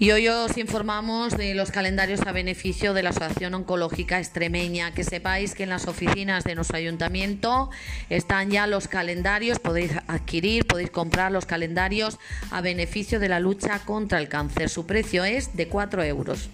Y hoy os informamos de los calendarios a beneficio de la Asociación Oncológica Extremeña. Que sepáis que en las oficinas de nuestro ayuntamiento están ya los calendarios, podéis adquirir, podéis comprar los calendarios a beneficio de la lucha contra el cáncer. Su precio es de 4 euros.